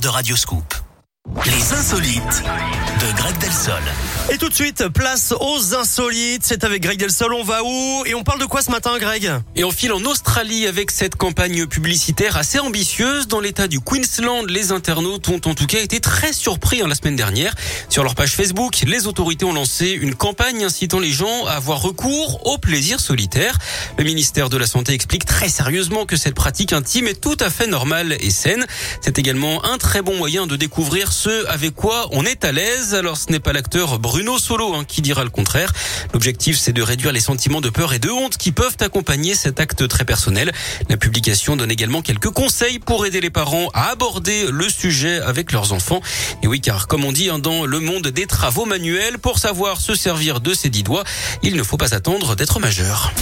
de Radioscoop. Les insolites de Greg Delsol. Et tout de suite, place aux insolites. C'est avec Greg Delsol. On va où Et on parle de quoi ce matin, Greg? Et on file en Australie avec cette campagne publicitaire assez ambitieuse. Dans l'état du Queensland, les internautes ont en tout cas été très surpris hein, la semaine dernière. Sur leur page Facebook, les autorités ont lancé une campagne incitant les gens à avoir recours au plaisir solitaire. Le ministère de la Santé explique très sérieusement que cette pratique intime est tout à fait normale et saine. C'est également un très bon moyen de découvrir ce avec quoi on est à l'aise. Alors ce n'est pas l'acteur Bruno Solo hein, qui dira le contraire. L'objectif c'est de réduire les sentiments de peur et de honte qui peuvent accompagner cet acte très personnel. La publication donne également quelques conseils pour aider les parents à aborder le sujet avec leurs enfants. Et oui car comme on dit hein, dans le monde des travaux manuels, pour savoir se servir de ses dix doigts, il ne faut pas attendre d'être majeur.